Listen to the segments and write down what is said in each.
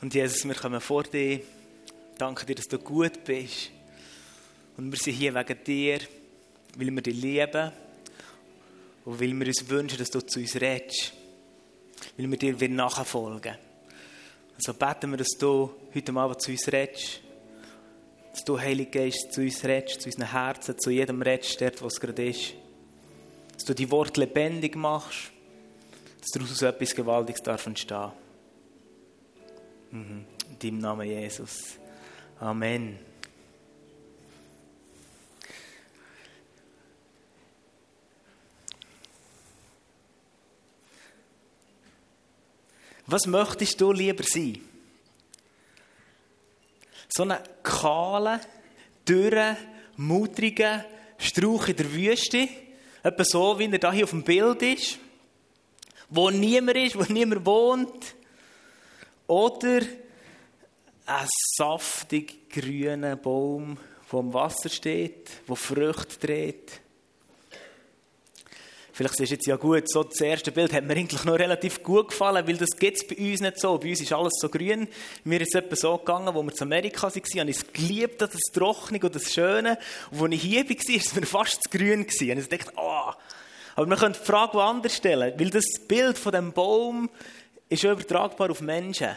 Und Jesus, wir kommen vor dir. Danke dir, dass du gut bist. Und wir sind hier wegen dir, weil wir dich lieben und weil wir uns wünschen, dass du zu uns redest. Weil wir dir nachfolgen Also beten wir, dass du heute Abend zu uns redest. Dass du, Heilige Geist, zu uns redest, zu unseren Herzen, zu jedem redest, dort, wo es gerade ist. Dass du die Worte lebendig machst. Dass daraus etwas Gewaltiges darf entstehen. Mhm. In deinem Namen Jesus. Amen. Was möchtest du lieber sein? So einen kahlen, dürren, mutrigen Strauch in der Wüste, etwa so, wie er hier auf dem Bild ist, wo niemand ist, wo niemand wohnt, oder ein saftig grüner Baum, der am Wasser steht, der Früchte trägt. Vielleicht ist jetzt ja gut, so das erste Bild hat mir eigentlich noch relativ gut gefallen, weil das gibt bei uns nicht so. Bei uns ist alles so grün. Mir ist es etwa so gegangen, wo wir zu Amerika waren, habe ich es geliebt, das Trockene und das Schöne. Und als ich hier war, war es mir fast zu grün. Und ich dachte, oh. Aber man könnte die Frage woanders stellen, weil das Bild von dem Baum ist übertragbar auf Menschen.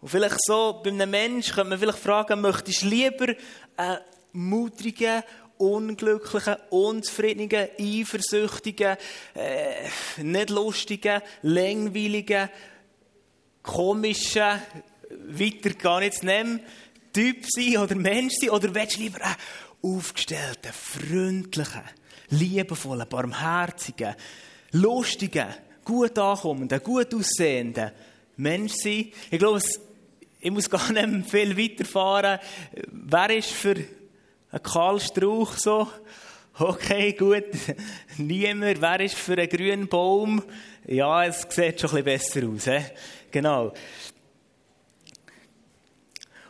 Und vielleicht so, bei einem Menschen könnte man vielleicht fragen, möchtest du lieber einen mutrigen, unglücklichen, unzufriedenen, eifersüchtigen, äh, nicht lustigen, langweiligen, komischen, weiter gar nicht zu nehmen, Typ sein oder Mensch sein? Oder willst du lieber einen aufgestellten, freundlichen, liebevollen, barmherzigen, lustigen, gut ankommenden, gut aussehenden Mensch sein? Ich glaube, ich muss gar nicht viel weiterfahren. Wer ist für ein Kahlstrauch so. Okay, gut. Niemand. Wer ist für einen grünen Baum? Ja, es sieht schon ein bisschen besser aus. He? Genau.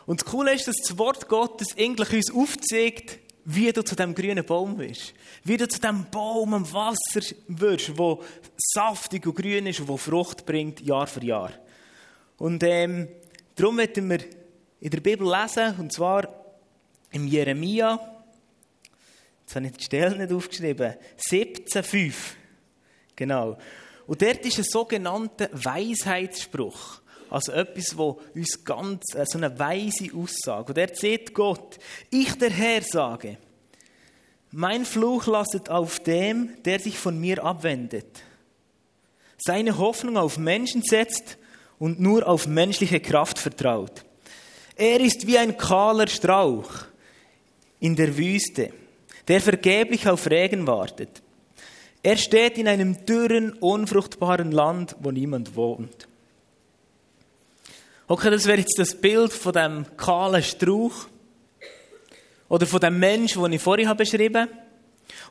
Und das Coole ist, dass das Wort Gottes eigentlich uns aufzeigt, wie du zu dem grünen Baum wirst. Wie du zu dem Baum am Wasser wirst, wo saftig und grün ist und wo Frucht bringt, Jahr für Jahr. Und ähm, darum werden wir in der Bibel lesen, und zwar im Jeremia, jetzt habe ich die Stelle nicht aufgeschrieben, 17,5. Genau. Und dort ist ein sogenannter Weisheitsspruch. Also etwas, wo uns ganz, äh, so eine weise Aussage. Und dort sieht Gott, ich der Herr sage, mein Fluch lastet auf dem, der sich von mir abwendet. Seine Hoffnung auf Menschen setzt und nur auf menschliche Kraft vertraut. Er ist wie ein kahler Strauch in der Wüste, der vergeblich auf Regen wartet. Er steht in einem dürren, unfruchtbaren Land, wo niemand wohnt. Okay, das wäre jetzt das Bild von dem kahlen Strauch oder von dem Mensch, den ich vorhin beschrieben habe.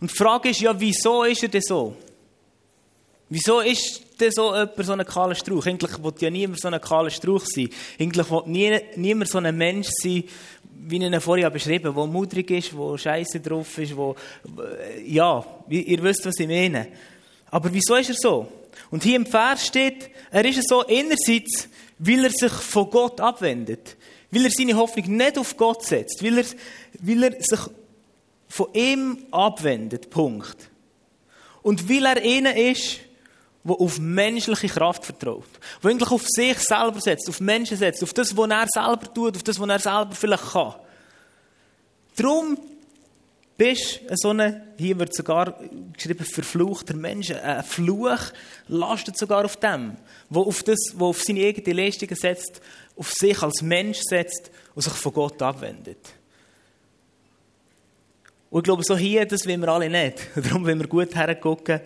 Und die Frage ist ja, wieso ist er denn so? Wieso ist denn so jemand so ein kahler Strauch? Eigentlich will ja niemand so ein kahler Strauch sein. Eigentlich will nie, niemand so ein Mensch sein, wie ich ihn vorhin beschrieben habe, der mutig ist, der scheiße drauf ist, wo ja, ihr wisst, was ich meine. Aber wieso ist er so? Und hier im Vers steht, er ist so einerseits, weil er sich von Gott abwendet, weil er seine Hoffnung nicht auf Gott setzt, weil er, weil er sich von ihm abwendet, Punkt. Und weil er einer ist, der auf menschliche Kraft vertraut, der eigentlich auf sich selber setzt, auf Menschen setzt, auf das, was er selber tut, auf das, was er selber vielleicht kann. Darum bist so eine, hier wird sogar geschrieben, verfluchter Mensch. Ein Fluch lastet sogar auf dem, der auf, das, wo auf seine eigenen Leistungen setzt, auf sich als Mensch setzt und sich von Gott abwendet. Und ich glaube, so hier, das wollen wir alle nicht. Darum wollen wir gut hergucken,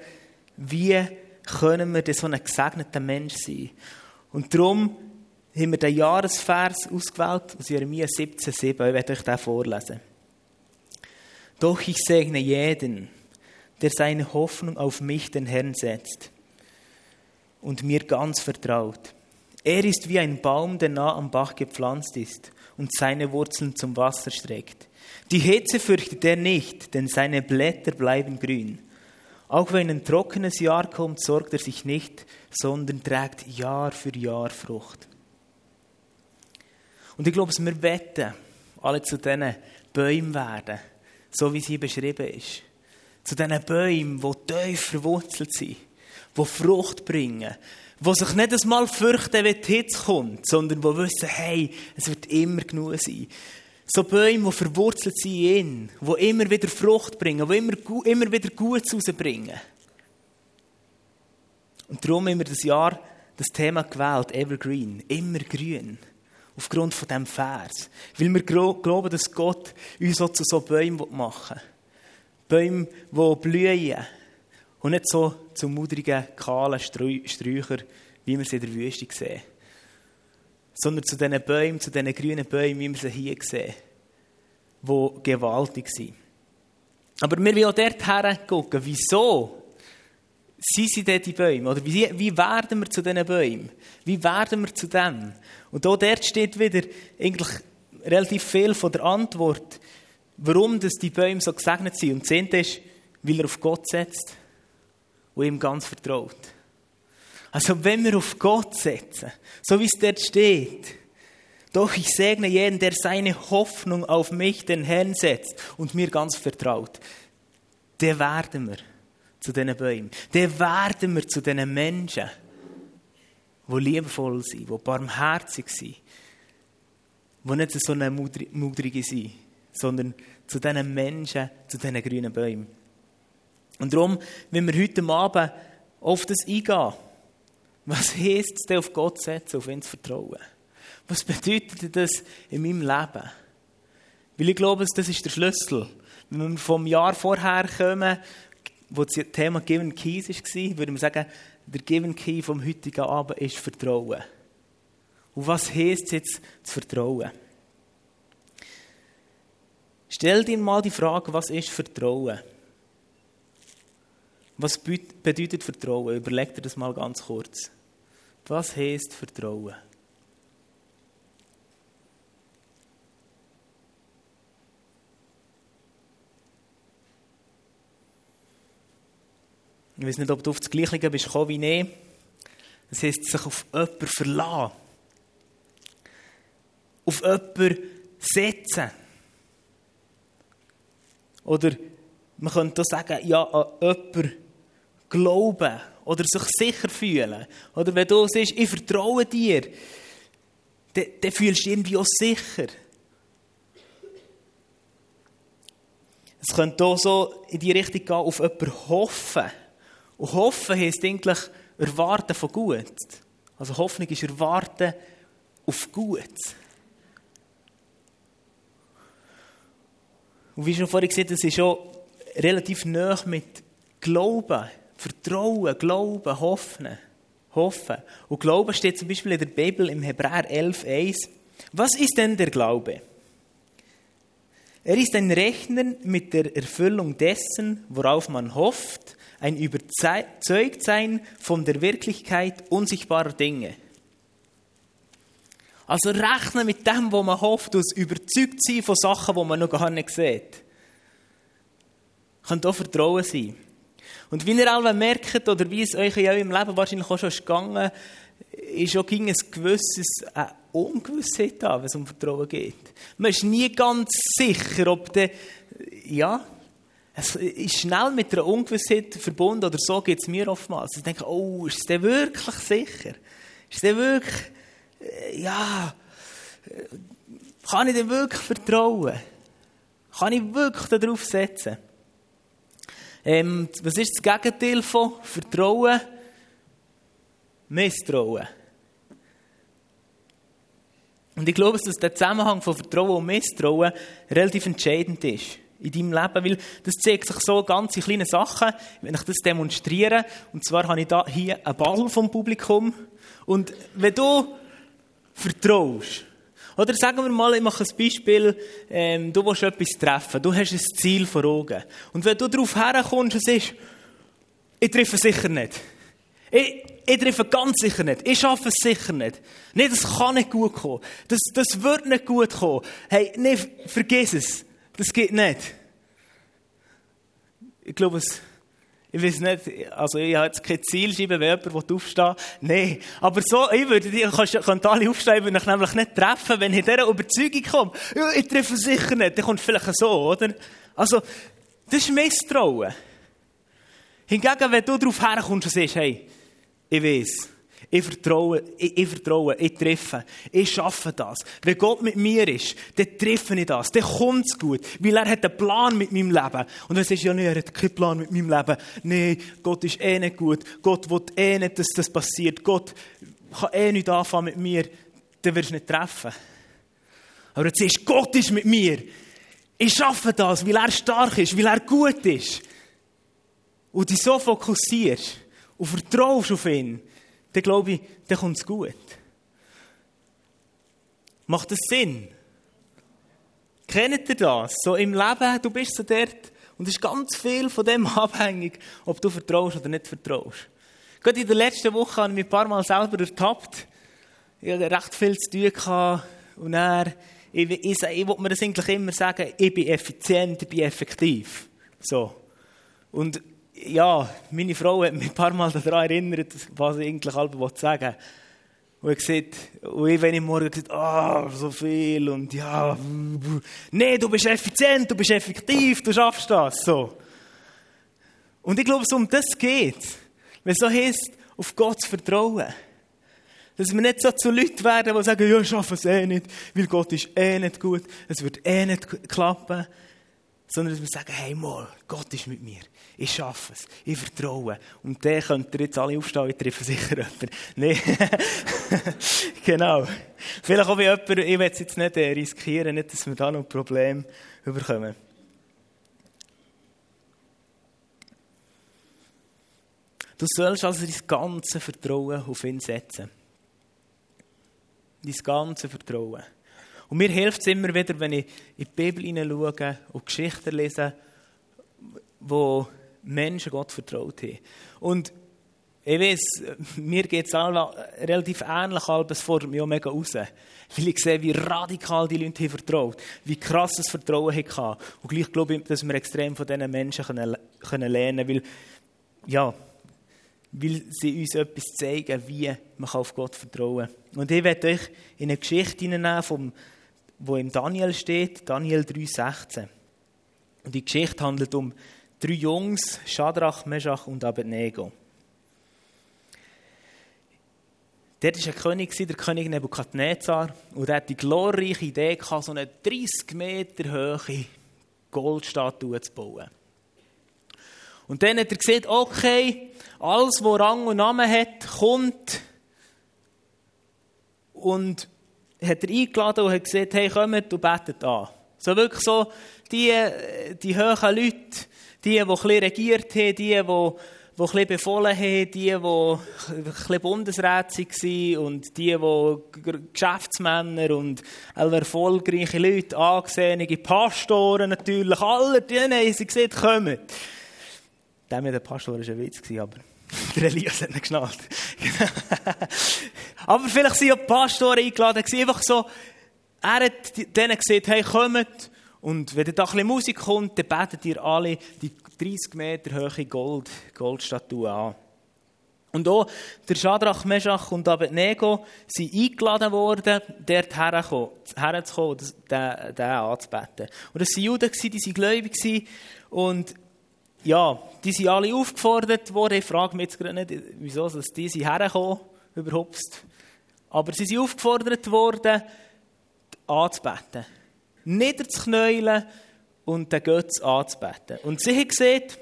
wie können wir denn so ein gesegneter Mensch sein? Und darum haben wir den Jahresvers ausgewählt aus Jeremia 17,7. Ich werde euch den vorlesen. Doch ich segne jeden, der seine Hoffnung auf mich, den Herrn, setzt und mir ganz vertraut. Er ist wie ein Baum, der nah am Bach gepflanzt ist und seine Wurzeln zum Wasser streckt. Die Hitze fürchtet er nicht, denn seine Blätter bleiben grün. Auch wenn ein trockenes Jahr kommt, sorgt er sich nicht, sondern trägt Jahr für Jahr Frucht. Und ich glaube, wir wetten, alle zu diesen Bäumen werden, so wie sie beschrieben ist. Zu diesen Bäumen, die tief verwurzelt sind, die Frucht bringen, die sich nicht einmal fürchten, wenn die Hitze kommt, sondern die wissen, hey, es wird immer genug sein. So Bäume, die verwurzelt sind in, die immer wieder Frucht bringen, die immer, immer wieder Gutes rausbringen. Und darum haben wir das Jahr das Thema gewählt, Evergreen, immer grün. Aufgrund von diesem Vers. Weil wir glauben, dass Gott uns auch zu so Bäumen machen will. Bäume, die blühen. Und nicht so zu mudrigen, kahlen Sträuchern, wie wir sie in der Wüste sehen. Sondern zu diesen Bäumen, zu diesen grünen Bäumen, wie wir sie hier sehen. Die gewaltig sind. Aber wir wollen auch dort hergucken, wieso sind sie denn die Bäume? Oder wie, wie werden wir zu diesen Bäumen? Wie werden wir zu dem? Und auch dort steht wieder eigentlich relativ viel von der Antwort, warum das die Bäume so gesegnet sind. Und das Zehnte ist, weil er auf Gott setzt und ihm ganz vertraut. Also wenn wir auf Gott setzen, so wie es dort steht, doch ich segne jeden, der seine Hoffnung auf mich, den Herrn, setzt und mir ganz vertraut, der werden wir zu diesen Bäumen. Dann werden wir zu diesen Menschen, die liebevoll sind, die barmherzig sind, die nicht so eine Mudrige sind, sondern zu diesen Menschen, zu diesen grünen Bäumen. Und darum, wenn wir heute Abend auf das eingehen, was heisst es denn auf Gott setzen, auf ihn zu vertrauen? Was bedeutet das in meinem Leben? Weil ich glaube, das ist der Schlüssel. Wenn wir vom Jahr vorher kommen wo das Thema Given Keys war, würde man sagen, der Given Key vom heutigen Abend ist Vertrauen. Und was heisst jetzt zu vertrauen? Stell dir mal die Frage, was ist Vertrauen? Was bedeutet Vertrauen? Überleg dir das mal ganz kurz. Was heisst Vertrauen? Ich weiß nicht, ob du auf das Gleiche bist gekommen wie ich. Das heisst, sich auf jemanden verlassen. Auf jemanden setzen. Oder man könnte auch sagen, ja, an jemanden glauben. Oder sich sicher fühlen. Oder wenn du sagst, ich vertraue dir, dann, dann fühlst du dich irgendwie auch sicher. Es könnte auch so in die Richtung gehen, auf jemanden hoffen. Und hoffen heisst eigentlich erwarten von gut. Also Hoffnung ist erwarten auf gut. Und wie schon vorhin gesagt, das ist schon relativ nah mit Glauben, Vertrauen, Glauben, Hoffen. Hoffen. Und Glauben steht zum Beispiel in der Bibel im Hebräer 11,1. Was ist denn der Glaube? Er ist ein Rechnen mit der Erfüllung dessen, worauf man hofft ein Überzeugtsein von der Wirklichkeit unsichtbarer Dinge. Also rechnen mit dem, wo man hofft, und überzeugt sein von Sachen, die man noch gar nicht sieht. Könnte auch Vertrauen sein. Und wie ihr alle merkt, oder wie es euch in eurem Leben wahrscheinlich auch schon ist gegangen, ist auch ein gewisses eine Ungewissheit da, wenn es um Vertrauen geht. Man ist nie ganz sicher, ob der, ja, es ist schnell mit einer Ungewissheit verbunden, oder so geht es mir oftmals. Ich denke, oh, ist denn wirklich sicher? Ist denn wirklich, äh, ja, äh, kann ich denn wirklich vertrauen? Kann ich wirklich darauf setzen? Ähm, was ist das Gegenteil von Vertrauen? Misstrauen. Und ich glaube, dass der Zusammenhang von Vertrauen und Misstrauen relativ entscheidend ist in deinem Leben, weil das zeigt sich so ganz in kleinen Sachen, wenn ich das demonstriere. Und zwar habe ich da hier einen Ball vom Publikum. Und wenn du vertraust, oder sagen wir mal, ich mache ein Beispiel, ähm, du willst etwas treffen, du hast ein Ziel vor Augen. Und wenn du darauf herkommst und sagst, ich treffe sicher nicht. Ich, ich treffe ganz sicher nicht. Ich schaffe es sicher nicht. Nee, das kann nicht gut kommen. Das, das wird nicht gut kommen. Hey, nee, vergiss es. Das geht nicht. Ich glaube, es Ich weiß nicht, also ich habe jetzt kein Ziel schreiben, wenn jemand aufstehen. Nein. Aber so, ich würde, ich könnte alle aufstehen, ich würde mich nämlich nicht treffen, wenn ich in dieser Überzeugung komme. Ja, ich treffe sicher nicht. Dann kommt vielleicht so, oder? Also, das ist Misstrauen. Hingegen, wenn du darauf herkommst und sagst, hey, ich weiß, ich vertraue, ich, ich vertraue, ich treffe, ich schaffe das. Wenn Gott mit mir ist, dann treffe ich das, dann kommt es gut, weil er hat einen Plan mit meinem Leben. Und du sagst, ja, nee, er hat keinen Plan mit meinem Leben, nee, Gott ist eh nicht gut, Gott will eh nicht, dass das passiert, Gott kann eh nicht anfangen mit mir, dann wirst du nicht treffen. Aber du sagst, Gott ist mit mir, ich schaffe das, weil er stark ist, weil er gut ist. Und dich so fokussierst und vertraust auf ihn, dann glaube ich, dann kommt es gut. Macht das Sinn? Kennt ihr das? So im Leben, du bist so dort und es ist ganz viel von dem abhängig, ob du vertraust oder nicht vertraust. Gerade in der letzten Woche habe ich mich ein paar Mal selber ertappt. Ich hatte recht viel zu tun gehabt und er, ich, ich, ich, will mir das eigentlich immer sagen, ich bin effizient, ich bin effektiv. So. Und ja, meine Frau hat mich ein paar Mal daran erinnert, was ich eigentlich halb sagen wollte. Und ich gesagt, und ich, wenn ich morgen ah, oh, so viel und ja, nee, du bist effizient, du bist effektiv, du schaffst das, so. Und ich glaube, es um das geht. Wenn so heißt, auf Gott zu vertrauen. Dass wir nicht so zu Leuten werden, die sagen, ja, ich schaffe es eh nicht, weil Gott ist eh nicht gut, es wird eh nicht klappen. Sondern dass wir sagen, hey, mal, Gott ist mit mir. Ich schaffe es. Ich vertraue. Und der könnt ihr jetzt alle aufstehen, ich treffe sicher jemanden. Nein. genau. Vielleicht auch wie jemand, ich will es jetzt nicht äh, riskieren, nicht, dass wir da noch ein Problem bekommen. Du sollst also dein ganze Vertrauen auf ihn setzen. Dein ganze Vertrauen. Und mir hilft es immer wieder, wenn ich in die Bibel hineinschaue und Geschichten lese, wo Menschen Gott vertraut haben. Und ich weiß, mir geht es relativ ähnlich, aber es fordert mich auch mega raus. Weil ich sehe, wie radikal die Leute haben vertraut, wie krass das Vertrauen hatten. Und gleich glaube ich, dass wir extrem von diesen Menschen lernen können, weil, ja, weil sie uns etwas zeigen, wie man auf Gott vertrauen kann. Und ich werde euch in eine Geschichte hineinnehmen, wo im Daniel steht, Daniel 3,16. Und die Geschichte handelt um drei Jungs, Shadrach, Meshach und Abednego. Dort war ein König, der König Nebukadnezar, und er hatte die glorreiche Idee, so eine 30 Meter hohe Goldstatue zu bauen. Und dann hat er gesagt, okay, alles, was Rang und Namen hat, kommt. Und hat er eingeladen und hat gesagt, hey, kommt und betet an. So wirklich so, die, die hohen Leute, die, die ein bisschen regiert haben, die, die, die ein bisschen befohlen haben, die, die ein bisschen Bundesräte waren und die, die Geschäftsmänner und erfolgreiche Leute, angesehene Pastoren natürlich, alle denen haben sie gesagt, kommen. Der mit dem Pastor war ein Witz, aber der Elias hat nicht geschnallt. aber vielleicht waren ja die Pastoren eingeladen, einfach so, er hat denen gesagt, hey, kommt, und wenn da ein bisschen Musik kommt, dann betet ihr alle die 30 Meter hohe Gold, Goldstatue an. Und auch der Shadrach, Meshach und Abednego sind eingeladen worden, dort herzukommen, den, den anzubeten. Und das waren Juden, die waren gläubig. Und ja, die sind alle aufgefordert worden. Ich frage mich jetzt gerade nicht, wieso dass die sind hergekommen, überhaupt. Aber sie sind aufgefordert worden, anzubeten niederzuknäulen und den Götz anzubeten. Und sie hat gesagt,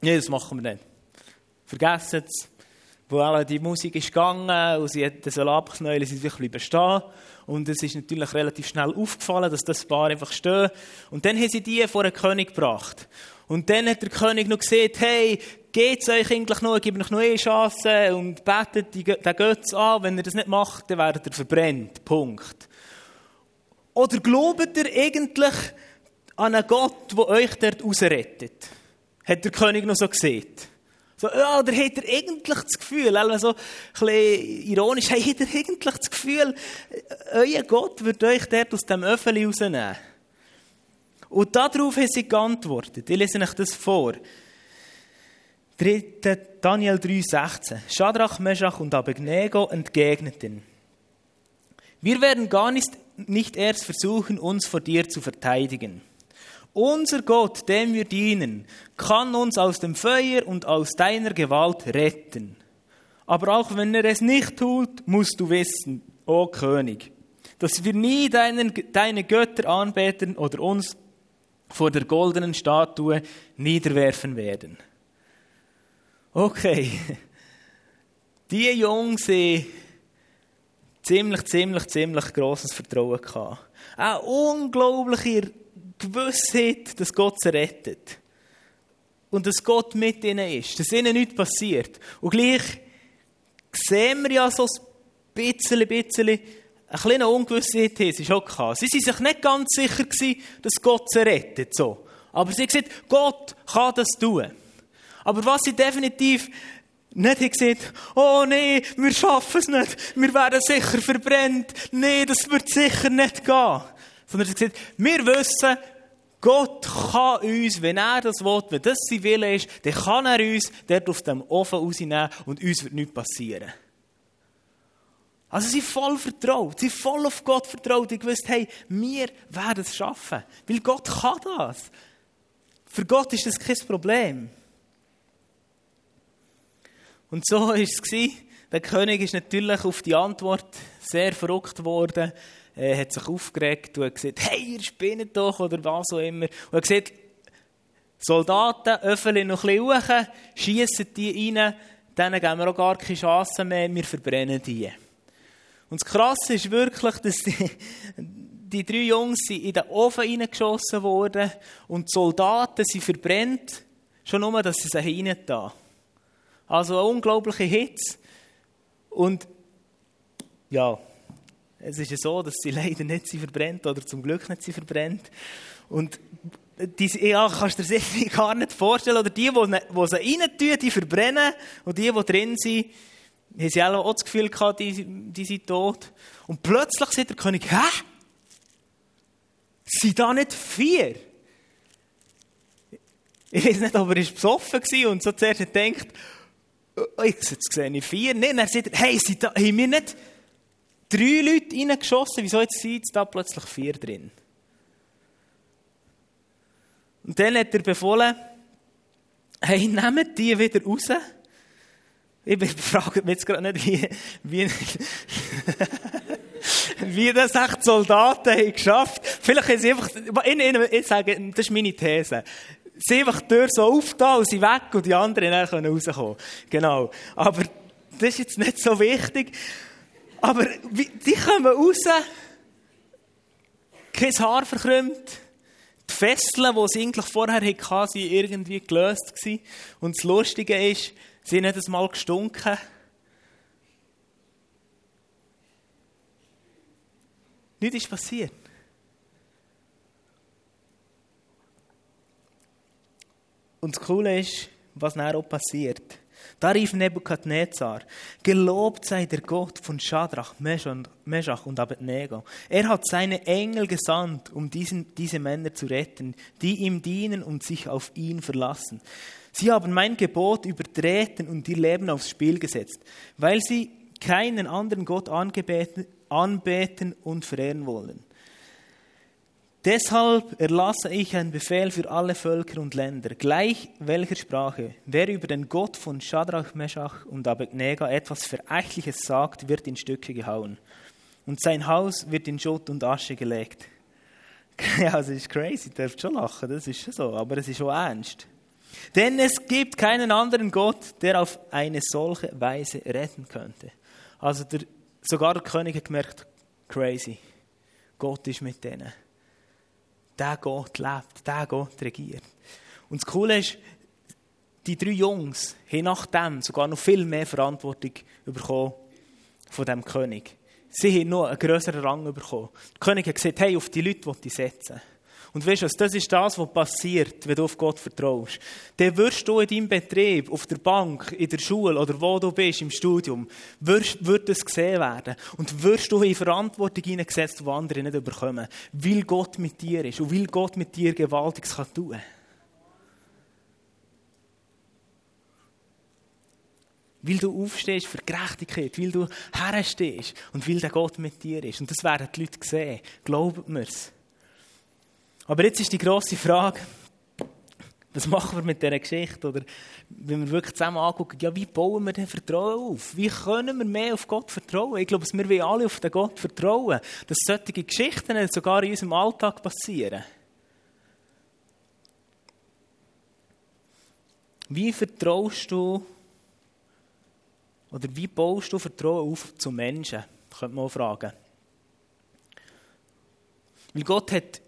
nee, das machen wir nicht. Vergessen es. Wo alle die Musik ist gegangen und sie hat das abknäulen, sie sich bleiben stehen. Und es ist natürlich relativ schnell aufgefallen, dass das Paar einfach stehen. Und dann haben sie die vor den König gebracht. Und dann hat der König noch gesagt, hey, geht's euch eigentlich noch, gebe euch noch eine Chance und betet den Götz an. Wenn ihr das nicht macht, dann werdet ihr verbrennt. Punkt. Oder glaubt ihr eigentlich an einen Gott, der euch dort rausrettet? Hat der König noch so gesehen? So, ja, oder hat er eigentlich das Gefühl, also so ein bisschen ironisch, hey, hat er eigentlich das Gefühl, euer Gott wird euch dort aus dem Öffeli rausnehmen? Und darauf haben sie geantwortet. Ich lese euch das vor. Dritte, Daniel 3,16. Shadrach, Meshach und Abednego entgegneten. Wir werden gar nicht, nicht erst versuchen, uns vor dir zu verteidigen. Unser Gott, dem wir dienen, kann uns aus dem Feuer und aus deiner Gewalt retten. Aber auch wenn er es nicht tut, musst du wissen, o oh König, dass wir nie deinen, deine Götter anbeten oder uns vor der goldenen Statue niederwerfen werden. Okay, die Jungs haben ziemlich, ziemlich, ziemlich grosses Vertrauen gehabt. Eine unglaubliche Gewissheit, dass Gott sie rettet. Und dass Gott mit ihnen ist, dass ihnen nichts passiert. Und gleich sehen wir ja so ein bisschen, bisschen, eine kleine Ungewissheit haben sie schon gehabt. Sie waren sich nicht ganz sicher gewesen, dass Gott sie rettet, so. Aber sie haben gesagt, Gott kann das tun. Aber was sie definitiv nicht haben gesagt, oh nee, wir schaffen es nicht, wir werden sicher verbrennt, nee, das wird sicher nicht gehen. Sondern haben gesagt, wir wissen, Gott kann uns, wenn er das will, wenn das sein Wille ist, dann kann er uns dort auf dem Ofen rausnehmen und uns wird nichts passieren. Also sie voll vertraut, sie voll auf Gott vertraut und gewusst, hey, wir werden es schaffen. Weil Gott kann das. Für Gott ist das kein Problem. Und so war es. Der König ist natürlich auf die Antwort sehr verrückt worden äh, hat sich aufgeregt und hat gesagt, hey, ihr spinnt doch, oder was auch immer. Und er hat gesagt, Soldaten, öffnen noch ein bisschen hoch, schiessen die rein, denen geben wir auch gar keine Chance mehr, wir verbrennen die. Und das Krasse ist wirklich, dass die, die drei Jungs in den Ofen reingeschossen wurden und die Soldaten sind verbrennt, schon nur, dass sie sie da. Also eine unglaubliche Hitze. Und ja, es ist ja so, dass sie leider nicht sie verbrennt oder zum Glück nicht sie verbrennt. Und die, ja, kannst du dir das gar nicht vorstellen. Oder die, die, die sie rein tun, die verbrennen. Und die, die drin sind, haben sie auch das Gefühl gehabt, die, die sind tot. Und plötzlich sagt der König, hä? Sind da nicht vier? Ich weiß nicht, ob er besoffen war und so zuerst denkt, oh, jetzt sehe ich vier. Nein, er sagt, hey, sind da, haben wir nicht drei Leute reingeschossen, wieso jetzt sind da plötzlich vier drin? Und dann hat er befohlen, hey, nehmt die wieder raus. Ich frage mich jetzt gerade nicht, wie, wie, wie das echt Soldaten haben geschafft. Vielleicht haben sie einfach, ich, ich, ich sage, das ist meine These. Sie einfach die Tür so aufgetan und sie weg und die anderen dann rauskommen. Genau. Aber das ist jetzt nicht so wichtig. Aber die kommen raus, kein Haar verkrümmt. Die Fesseln, die sie eigentlich vorher hatten, waren irgendwie gelöst. Und das Lustige ist, sie haben nicht einmal gestunken. Nichts ist passiert. Und das Coole ist, was dann auch passiert. Da rief Nebukadnezar, gelobt sei der Gott von Shadrach, Meshach und Abednego. Er hat seine Engel gesandt, um diesen, diese Männer zu retten, die ihm dienen und sich auf ihn verlassen. Sie haben mein Gebot übertreten und ihr Leben aufs Spiel gesetzt, weil sie keinen anderen Gott anbeten und verehren wollen. Deshalb erlasse ich einen Befehl für alle Völker und Länder, gleich welcher Sprache. Wer über den Gott von Shadrach, Meshach und Abednego etwas Verächtliches sagt, wird in Stücke gehauen. Und sein Haus wird in Schutt und Asche gelegt. Ja, das ist crazy, ihr dürft schon lachen, das ist schon so, aber es ist schon ernst. Denn es gibt keinen anderen Gott, der auf eine solche Weise retten könnte. Also der, sogar der König hat gemerkt, crazy, Gott ist mit denen der Gott lebt, der Gott regiert. Und das Coole ist, die drei Jungs haben nachdem sogar noch viel mehr Verantwortung bekommen von dem König. Sie haben noch einen größeren Rang bekommen. Der König hat gesagt, hey, auf die Leute die setzen. Und weißt du, das ist das, was passiert, wenn du auf Gott vertraust. Dann wirst du in deinem Betrieb, auf der Bank, in der Schule oder wo du bist, im Studium, wirst, wird es gesehen werden. Und wirst du in Verantwortung hineingesetzt, die andere nicht überkommen. Weil Gott mit dir ist und weil Gott mit dir Gewaltiges kann tun. Weil du aufstehst für Gerechtigkeit, weil du herstehst und weil der Gott mit dir ist. Und das werden die Leute sehen. Glaubt mir's. Aber jetzt ist die grosse Frage, was machen wir mit dieser Geschichte? Oder wenn wir wirklich zusammen angucken, ja, wie bauen wir denn Vertrauen auf? Wie können wir mehr auf Gott vertrauen? Ich glaube, wir wollen alle auf den Gott vertrauen, dass solche Geschichten sogar in unserem Alltag passieren. Wie vertraust du oder wie baust du Vertrauen auf zu Menschen? Könnte man auch fragen. Weil Gott hat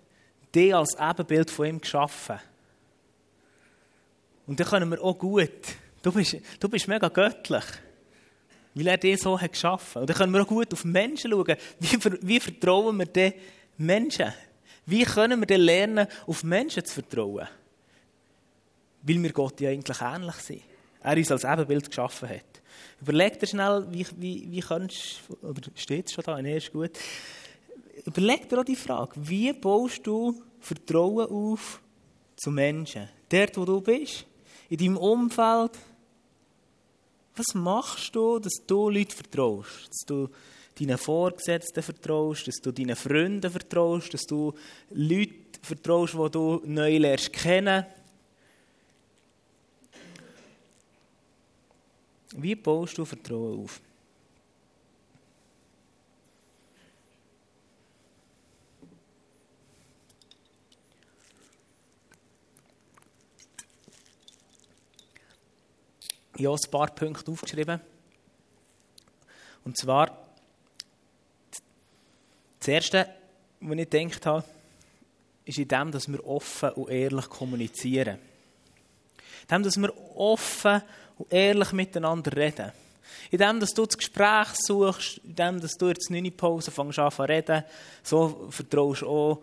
dich als Ebenbild von ihm geschaffen. Und dann können wir auch gut, du bist, du bist mega göttlich, weil er dich so hat geschaffen. Und dann können wir auch gut auf Menschen schauen. Wie, wie vertrauen wir den Menschen? Wie können wir denn lernen, auf Menschen zu vertrauen? Weil wir Gott ja eigentlich ähnlich sind. Er uns als Ebenbild geschaffen hat. Überleg dir schnell, wie, wie, wie kannst oder steht es schon da, nee, ist gut. Überleg dir auch die Frage, wie baust du Vertrauen auf zu Menschen? Dort, wo du bist, in deinem Umfeld. Was machst du, dass du Leuten vertraust? Dass du deinen Vorgesetzten vertraust, dass du deinen Freunden vertraust, dass du Leuten vertraust, die du neu lernst kennen. Wie baust du Vertrauen auf? Ich habe ein paar Punkte aufgeschrieben. Und zwar, das Erste, was ich gedacht habe, ist in dem, dass wir offen und ehrlich kommunizieren. In dem, dass wir offen und ehrlich miteinander reden. In dem, dass du das Gespräch suchst, in dem, dass du jetzt eine Pause fängst an zu reden, so vertraust du auch,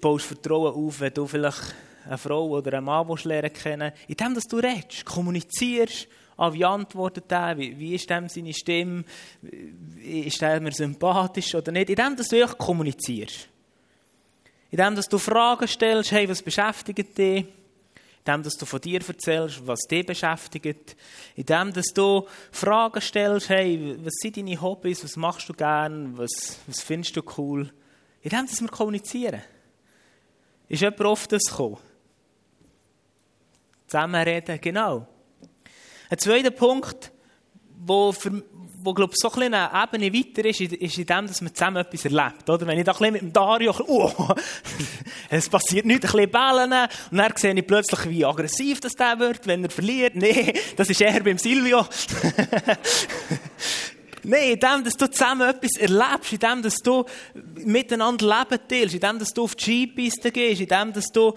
baust Vertrauen auf, wenn du vielleicht eine Frau oder einen Mann lernen kennen in dem, dass du redest, kommunizierst, ah, wie antwortet er, wie, wie ist dem seine Stimme, ist er mir sympathisch oder nicht, in dem, dass du kommunizierst. In dem, dass du Fragen stellst, hey, was beschäftigt dich? In dem, dass du von dir erzählst, was dich beschäftigt. In dem, dass du Fragen stellst, hey, was sind deine Hobbys, was machst du gern, was, was findest du cool. In dem, dass wir kommunizieren. Ist jemand oft das gekommen? Zusammenreden, genau. Ein zweiter Punkt, wo, für, wo glaube ich, so ein eine Ebene weiter ist, ist in dem, dass man zusammen etwas erlebt. Oder? Wenn ich da ein bisschen mit dem Dario, oh, es passiert nichts, ein bisschen bellen, und dann sehe ich plötzlich, wie aggressiv das der wird, wenn er verliert. Nee, das ist eher beim Silvio. Nein, in dem, dass du zusammen etwas erlebst, in dem, dass du miteinander Leben teilst, in dem, dass du auf die Skipiste gehst, in dem, dass du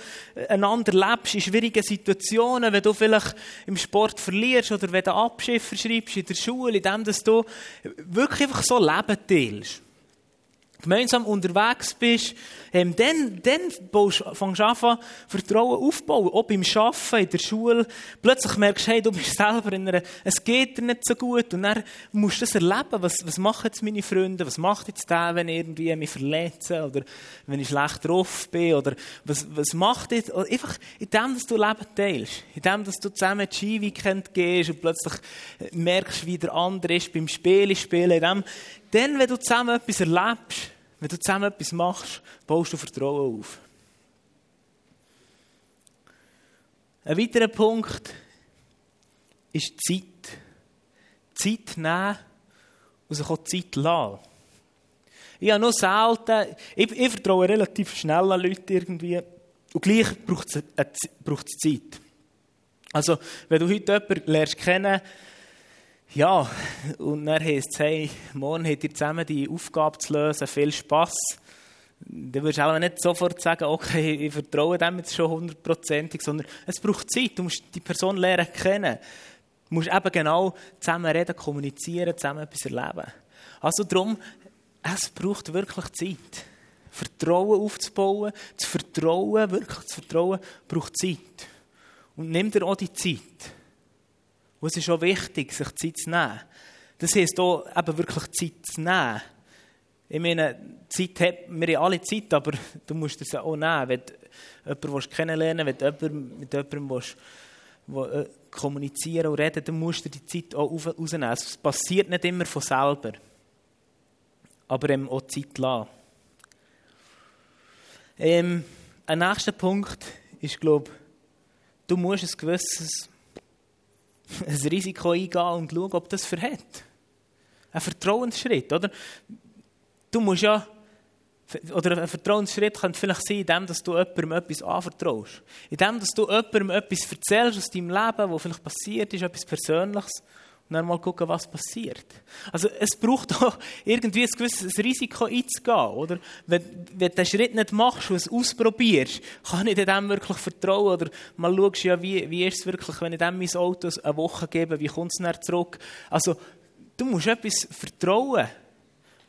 einander lebst in schwierigen Situationen, wenn du vielleicht im Sport verlierst oder wenn du Abschiffer schreibst in der Schule, in dem, dass du wirklich einfach so Leben teilst gemeinsam unterwegs bist, ähm, dann, dann fängst du an, Vertrauen aufzubauen. Auch beim Arbeiten, in der Schule. Plötzlich merkst du, hey, du bist selber in einer, es geht dir nicht so gut. Und dann musst du das erleben. Was, was machen jetzt meine Freunde? Was macht jetzt der, wenn ich irgendwie mich verletze? Oder wenn ich schlecht drauf bin? Oder was, was macht jetzt? Einfach in dem, dass du Leben teilst. In dem, dass du zusammen Ski-Weekend gehst und plötzlich merkst, wie der andere ist beim Spielen, spielen. In dem, dann, wenn du zusammen etwas erlebst, wenn du zusammen etwas machst, baust du Vertrauen auf. Ein weiterer Punkt ist Zeit. Zeit nehmen und sich auch Zeit lassen. Ich habe noch selten, ich, ich vertraue relativ schnell an Leute irgendwie und gleich braucht es, braucht es Zeit. Also, wenn du heute jemanden lernst kennen, ja, und dann heisst es, hey, morgen habt ihr zusammen die Aufgabe zu lösen, viel Spass. Dann würdest du auch nicht sofort sagen, okay, ich vertraue dem jetzt schon hundertprozentig, sondern es braucht Zeit, du musst die Person lernen kennen. Du musst eben genau zusammen reden, kommunizieren, zusammen etwas erleben. Also darum, es braucht wirklich Zeit. Vertrauen aufzubauen, zu vertrauen, wirklich zu vertrauen, braucht Zeit. Und nimm dir auch die Zeit. Und es ist auch wichtig, sich Zeit zu nehmen. Das heisst hier eben wirklich Zeit zu nehmen. Ich meine, Zeit hat, wir haben alle Zeit, aber du musst es auch nehmen. Wenn du jemanden kennenlernen willst, wenn du mit jemandem willst, die äh, kommunizieren und reden, dann musst du die Zeit auch rausnehmen. Es passiert nicht immer von selber. Aber eben auch Zeit lassen. Ähm, ein nächster Punkt ist, glaube du musst ein gewisses ein Risiko eingehen und schauen, ob das verhält. Ein Vertrauensschritt, oder? Du musst ja oder ein Vertrauensschritt könnte vielleicht sein, indem dass du jemandem etwas anvertraust. Indem dass du jemandem etwas erzählst aus deinem Leben, was vielleicht passiert ist, etwas Persönliches, und dann mal schauen, was passiert. Also es braucht auch irgendwie ein gewisses Risiko einzugehen, oder? Wenn, wenn du den Schritt nicht machst und es ausprobierst, kann ich dem wirklich vertrauen, oder mal schaust, ja, wie, wie ist es wirklich, wenn ich dem mein Auto eine Woche gebe, wie kommt es dann zurück? Also, du musst etwas vertrauen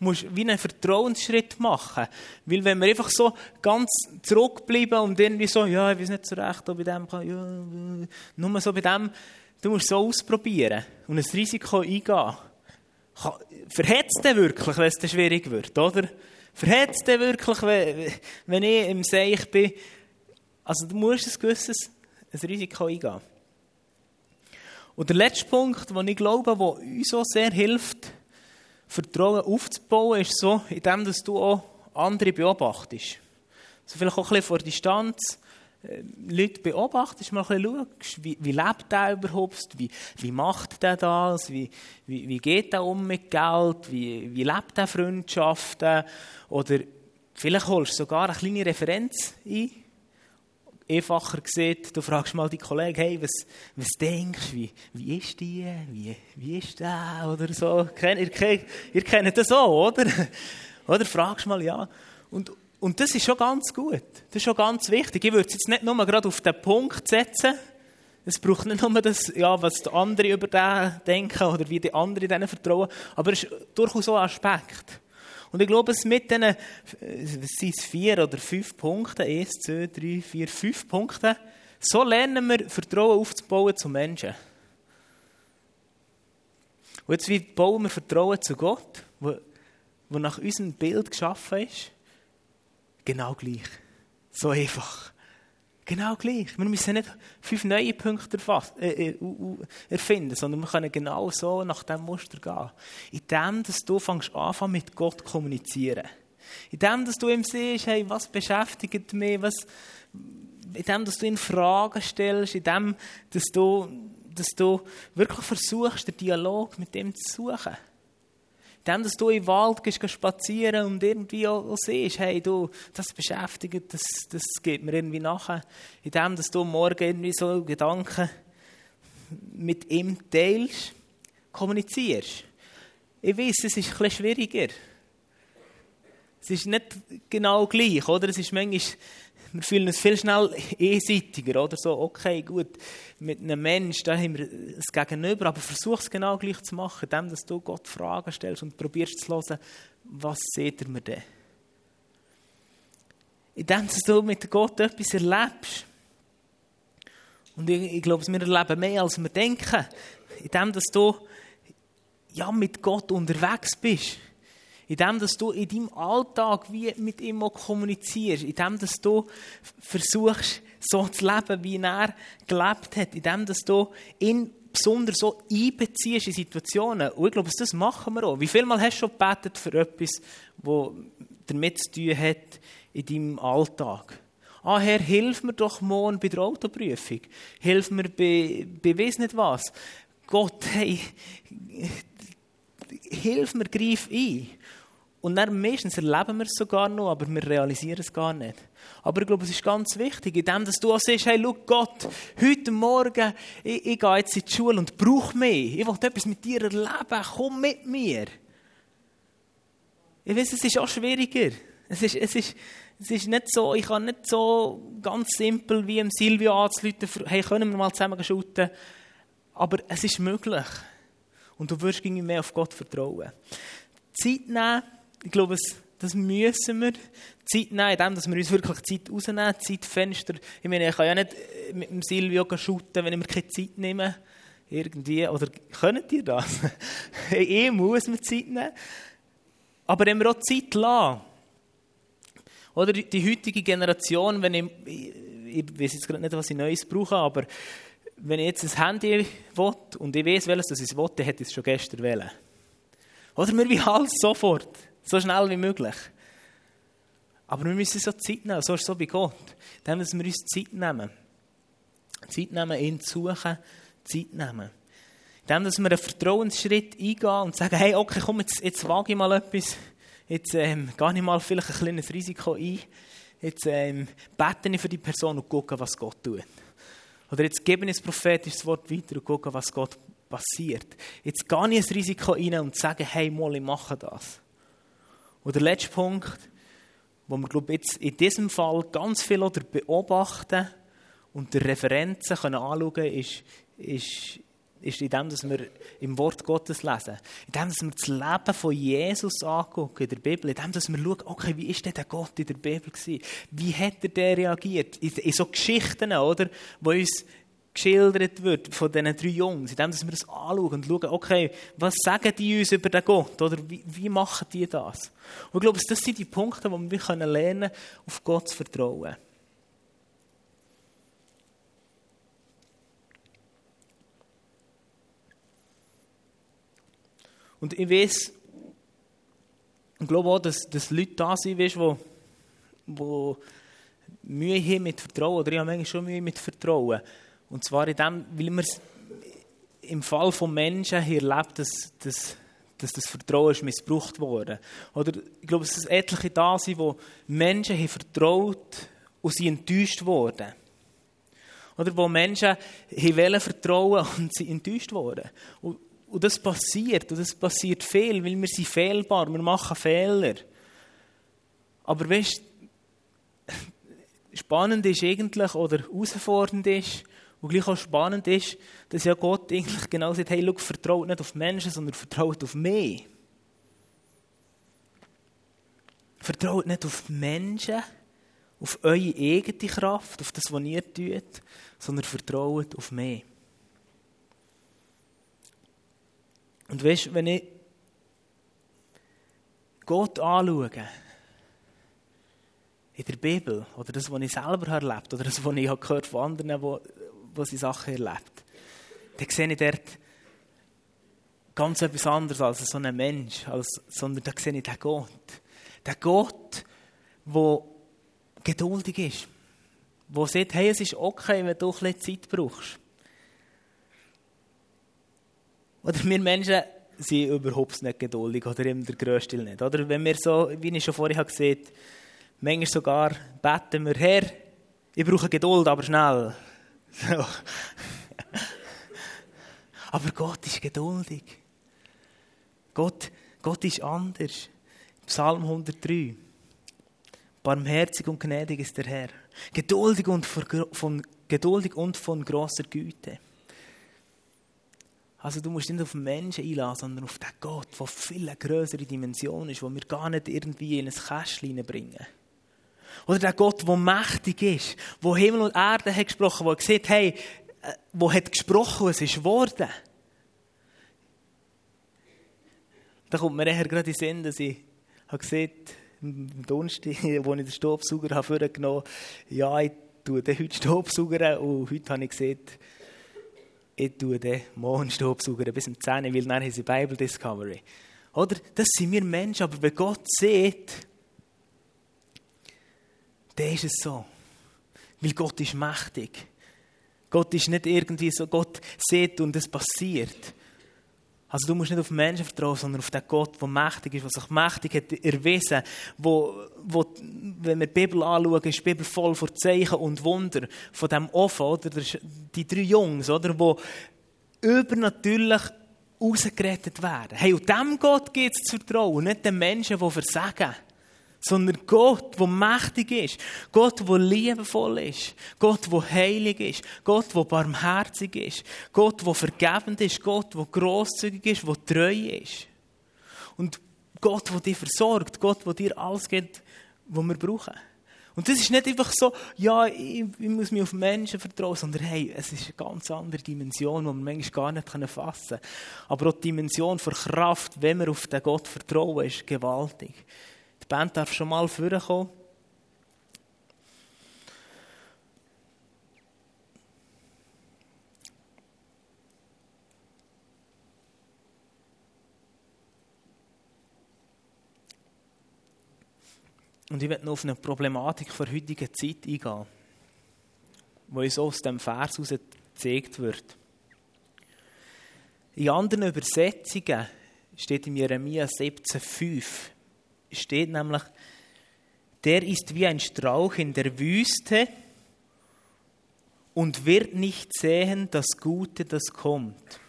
musst wie einen Vertrauensschritt machen. Weil wenn wir einfach so ganz zurückbleiben und irgendwie so, ja, ich weiß nicht so recht, ob ich dem kann, ja, nur so bei dem, du musst so ausprobieren und ein Risiko eingehen. Verhetzt es wirklich, wenn es schwierig wird, oder? Verhetzt es wirklich, wenn ich im Seich bin? Also du musst ein gewisses ein Risiko eingehen. Und der letzte Punkt, den ich glaube, der uns so sehr hilft, Vertrauen aufzubauen, ist so, indem dass du auch andere beobachtest. Also vielleicht auch ein bisschen vor Distanz Leute beobachtest, mal ein schaust, wie, wie lebt der überhaupt, wie, wie macht der das, wie, wie, wie geht der um mit Geld, wie, wie lebt der Freundschaften? Oder vielleicht holst du sogar eine kleine Referenz ein. Einfacher sieht, du fragst mal die Kollegen, hey, was, was denkst du, wie, wie ist die, wie, wie ist der, oder so. Ihr, ihr, ihr kennt das auch, oder? Oder fragst mal, ja. Und, und das ist schon ganz gut. Das ist schon ganz wichtig. Ich würde es jetzt nicht nur gerade auf den Punkt setzen. Es braucht nicht nur das, ja, was die anderen über den denken oder wie die anderen denen vertrauen, aber es ist durchaus auch ein Aspekt. Und ich glaube, es mit diesen, was sind es, vier oder fünf Punkten, eins, zwei, drei, vier, fünf Punkten, so lernen wir Vertrauen aufzubauen zu Menschen. Und jetzt, wie bauen wir Vertrauen zu Gott, wo nach unserem Bild geschaffen ist? Genau gleich. So einfach. Genau gleich. Wir müssen nicht fünf neue Punkte äh, äh, erfinden, sondern wir können genau so nach diesem Muster gehen. In dem, dass du fängst an, mit Gott zu kommunizieren. In dem, dass du ihm siehst, hey, was beschäftigt mich, was, in dem, dass du ihn Fragen stellst, in dem, dass du, dass du wirklich versuchst, den Dialog mit ihm zu suchen dem, dass du im Wald gehst, spazieren und irgendwie auch, auch siehst, hey, du, das beschäftigt, das, das geht mir irgendwie nachher. In dem, dass du morgen irgendwie so Gedanken mit ihm teilst, kommunizierst. Ich weiß, es ist etwas schwieriger. Es ist nicht genau gleich, oder? Es ist manchmal wir fühlen uns viel schnell einseitiger, oder so, okay, gut, mit einem Menschen, da haben wir es Gegenüber, aber versuch es genau gleich zu machen, indem dass du Gott Fragen stellst und probierst zu hören, was seht ihr mir denn? Indem dass du mit Gott etwas erlebst. Und ich, ich glaube, wir erleben mehr, als wir denken. Indem dass du ja, mit Gott unterwegs bist indem dass du in deinem Alltag wie mit ihm kommunizierst, indem dass du versuchst, so zu leben, wie er gelebt hat, indem dass du ihn besonders so einbeziehst in Situationen. Und ich glaube, das machen wir auch. Wie viel Mal hast du schon gebetet für etwas, das damit zu tun hat in deinem Alltag? Ah, Herr, hilf mir doch morgen bei der Autoprüfung. Hilf mir bei, bei weiss nicht was. Gott, hey, hilf mir, greif ein. Und dann meistens erleben wir es sogar noch, aber wir realisieren es gar nicht. Aber ich glaube, es ist ganz wichtig, in dem, dass du auch siehst, hey, schau Gott, heute Morgen, ich, ich gehe jetzt in die Schule und brauche mich. Ich will etwas mit dir erleben. Komm mit mir. Ich weiß, es ist auch schwieriger. Es ist, es ist, es ist nicht so, ich kann nicht so ganz simpel wie im Silvio anzuleuten, hey, können wir mal zusammen shooten. Aber es ist möglich. Und du wirst irgendwie mehr auf Gott vertrauen. Zeit nehmen, ich glaube, das müssen wir. Zeit nehmen, indem dass wir uns wirklich Zeit rausnehmen, Zeitfenster. Ich meine, ich kann ja nicht äh, mit dem Silvio shooten, wenn ich mir keine Zeit nehme. Irgendwie. Oder könnt ihr das? ich muss mir Zeit nehmen. Aber wenn wir auch Zeit lassen, oder die heutige Generation, wenn ich, ich weiß jetzt gerade nicht, was ich Neues brauche, aber wenn ich jetzt ein Handy will und ich weiß, welches ich will, dann hätte ich es schon gestern wählen. Oder wir wie alles sofort, so schnell wie möglich. Aber wir müssen so Zeit nehmen, so ist es so bei Gott. Dann müssen wir uns Zeit nehmen. Zeit nehmen, ihn zu suchen, Zeit nehmen. Dann, dass wir einen Vertrauensschritt eingehen und sagen, hey, okay, komm, jetzt, jetzt wage ich mal etwas. Jetzt ähm, gehe ich mal vielleicht ein kleines Risiko ein. Jetzt ähm, bete ich für die Person und gucke, was Gott tut. Oder jetzt gebe ich ein prophetisches Wort weiter und gucke, was Gott passiert. Jetzt gehe ich ein Risiko rein und sage, hey, mal, ich mache das. Und der letzte Punkt, wo wir, glaube jetzt in diesem Fall ganz viel oder beobachten und die Referenzen können anschauen können, ist, ist, ist in dem, dass wir im Wort Gottes lesen. In dem, dass wir das Leben von Jesus angucken in der Bibel. In dem, dass wir schauen, okay, wie ist denn der Gott in der Bibel gewesen? Wie hat er der reagiert? In, in so Geschichten, oder? Wo uns geschildert wird von diesen drei Jungs. In dem, dass wir das anschauen und schauen, okay, was sagen die uns über den Gott? Oder wie, wie machen die das? Und ich glaube, das sind die Punkte, wo wir lernen können, auf Gott zu vertrauen. Und ich weiß, ich glaube auch, dass, dass Leute da sind, weißt, die, die Mühe haben mit Vertrauen, oder ich habe manchmal schon Mühe mit Vertrauen. Und zwar in dem, weil man im Fall von Menschen hier erlebt, dass, dass, dass das Vertrauen ist missbraucht wurde. Oder ich glaube, es etliche da sind, wo Menschen haben vertraut und sie enttäuscht wurden. Oder wo Menschen haben vertrauen und sie enttäuscht wurden. Und, und das passiert, und das passiert viel, weil wir sind fehlbar, wir machen Fehler. Aber weißt spannend ist eigentlich, oder herausfordernd ist, und gleich auch spannend ist, dass ja Gott eigentlich genau sagt, hey, schau, vertraut nicht auf Menschen, sondern vertraut auf mich. Vertraut nicht auf Menschen, auf eure eigene Kraft, auf das, was ihr tut, sondern vertraut auf mich. Und weißt du, wenn ich Gott anschaue, in der Bibel, oder das, was ich selber erlebt oder das, was ich gehört von anderen, wo, wo sie Sachen erlebt, dann sehe ich dort ganz etwas anderes als so ein Mensch, als, sondern da sehe ich den Gott. Den Gott, der geduldig ist. Der sagt, hey, es ist okay, wenn du ein Zeit brauchst. Oder wir Menschen sind überhaupt nicht geduldig oder immer der Größte nicht. Oder wenn wir so, wie ich schon vorher gesehen habe, manchmal sogar beten wir, Herr, ich brauche Geduld, aber schnell. So. aber Gott ist geduldig. Gott, Gott ist anders. Psalm 103. Barmherzig und gnädig ist der Herr. Geduldig und von, geduldig und von großer Güte. Also du musst nicht auf Menschen einlassen, sondern auf den Gott, der viel größere Dimension ist, wo wir gar nicht irgendwie in ein Kästchen bringen. Oder der Gott, der mächtig ist, der Himmel und Erde hat gesprochen, der gesagt hey, äh, wo hat gesprochen, es ist geworden. Da kommt mir eher gerade in den Sinn, dass ich habe gesehen, am Donnerstag, wo ich den Staubsauger vorgenommen habe, ja, ich tue den heute Staubsauger und heute habe ich gesehen, ich tue den morgen Staubsauger bis um 10 Uhr, weil dann haben sie Bible Discovery. Oder? Das sind wir Menschen, aber wenn Gott sieht, dann ist es so. Weil Gott ist mächtig. Gott ist nicht irgendwie so, Gott sieht und es passiert. Also du musst nicht auf Menschen vertrauen, sondern auf den Gott, der mächtig ist, der sich mächtig hat erwiesen, wo, wo, wenn wir die Bibel anschauen, ist die Bibel voll von Zeichen und Wunder von dem Offen, oder? Die drei Jungs, oder? Wo übernatürlich rausgerettet werden. Hey, und dem Gott geht es zu vertrauen, nicht den Menschen, die versagen sondern Gott, der mächtig ist, Gott, der liebevoll ist, Gott, der heilig ist, Gott, der barmherzig ist, Gott, der vergebend ist, Gott, der großzügig ist, der treu ist. Und Gott, der dich versorgt, Gott, der dir alles gibt, was wir brauchen. Und das ist nicht einfach so, ja, ich, ich muss mich auf Menschen vertrauen, sondern hey, es ist eine ganz andere Dimension, die wir manchmal gar nicht fassen können. Aber auch die Dimension für Kraft, wenn wir auf den Gott vertrauen, ist gewaltig. Die Band darf schon mal vorkommen. Und ich werde noch auf eine Problematik der heutigen Zeit eingehen, wo uns aus dem Vers heraus gezeigt wird. In anderen Übersetzungen steht in Jeremia 17,5 steht nämlich, der ist wie ein Strauch in der Wüste und wird nicht sehen das Gute, das kommt,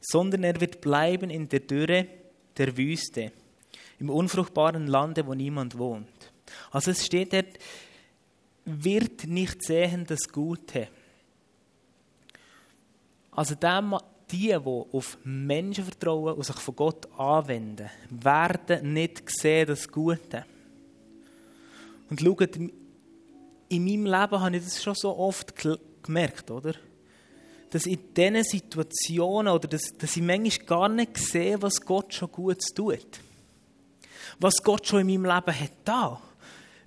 sondern er wird bleiben in der Dürre der Wüste, im unfruchtbaren Lande, wo niemand wohnt. Also es steht dort, wird nicht sehen das Gute. Also dem, die, die auf Menschen vertrauen und sich von Gott anwenden, werden nicht sehen das Gute. Und schaut, in meinem Leben habe ich das schon so oft gemerkt, oder? Dass in diesen Situationen, oder dass, dass ich manchmal gar nicht sehe, was Gott schon Gutes tut. Was Gott schon in meinem Leben hat da.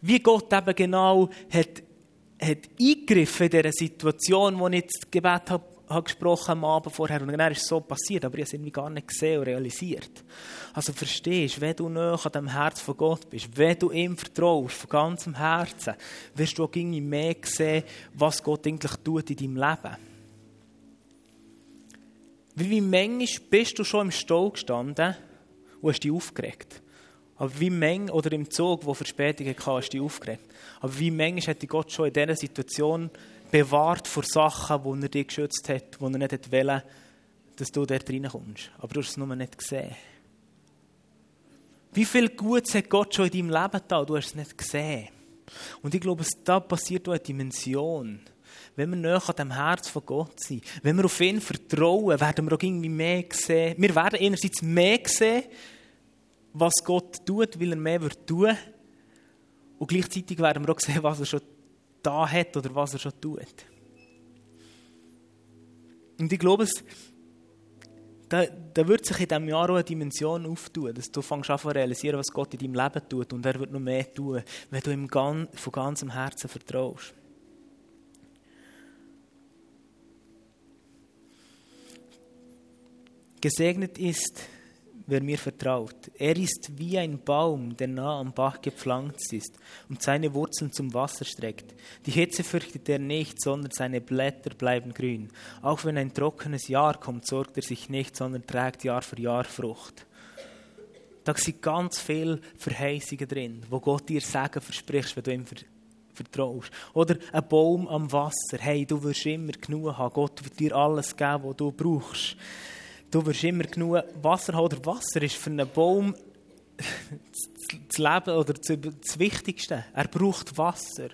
Wie Gott eben genau hat, hat eingegriffen in dieser Situation, wo ich das Gebet habe habe gesprochen am Abend vorher und dann ist es so passiert, aber ich habe es irgendwie gar nicht gesehen und realisiert. Also verstehst, wenn du näher an dem Herz von Gott bist, wenn du ihm vertraust, von ganzem Herzen, wirst du auch irgendwie mehr sehen, was Gott eigentlich tut in deinem Leben. Wie, wie manchmal bist du schon im Stall gestanden und hast dich aufgeregt. Aber wie Menge, oder im Zug, wo Verspätungen hatte, hast du dich aufgeregt. Aber wie manchmal hätte Gott schon in dieser Situation bewahrt vor Sachen, wo er dich geschützt hat, wo er nicht wollte, dass du dort reinkommst. Aber du hast es nur nicht gesehen. Wie viel Gutes hat Gott schon in deinem Leben da? Du hast es nicht gesehen. Und ich glaube, da passiert auch eine Dimension. Wenn wir näher an dem Herz von Gott sind, wenn wir auf ihn vertrauen, werden wir auch irgendwie mehr sehen. Wir werden einerseits mehr sehen, was Gott tut, weil er mehr wird tun. Und gleichzeitig werden wir auch sehen, was er schon da hat oder was er schon tut. Und ich glaube, es, da, da wird sich in diesem Jahr auch eine Dimension auftun, dass du fängst an zu realisieren, was Gott in deinem Leben tut. Und er wird noch mehr tun, wenn du ihm von ganzem Herzen vertraust. Gesegnet ist, wer mir vertraut. Er ist wie ein Baum, der nah am Bach gepflanzt ist und seine Wurzeln zum Wasser streckt. Die Hitze fürchtet er nicht, sondern seine Blätter bleiben grün. Auch wenn ein trockenes Jahr kommt, sorgt er sich nicht, sondern trägt Jahr für Jahr Frucht. Da sind ganz viele Verheißungen drin, wo Gott dir sagen versprichst, wenn du ihm vertraust. Oder ein Baum am Wasser. Hey, du wirst immer genug haben. Gott wird dir alles geben, was du brauchst. Du wirst immer genug Wasser haben. Oder Wasser ist für einen Baum das Leben oder das Wichtigste. Er braucht Wasser.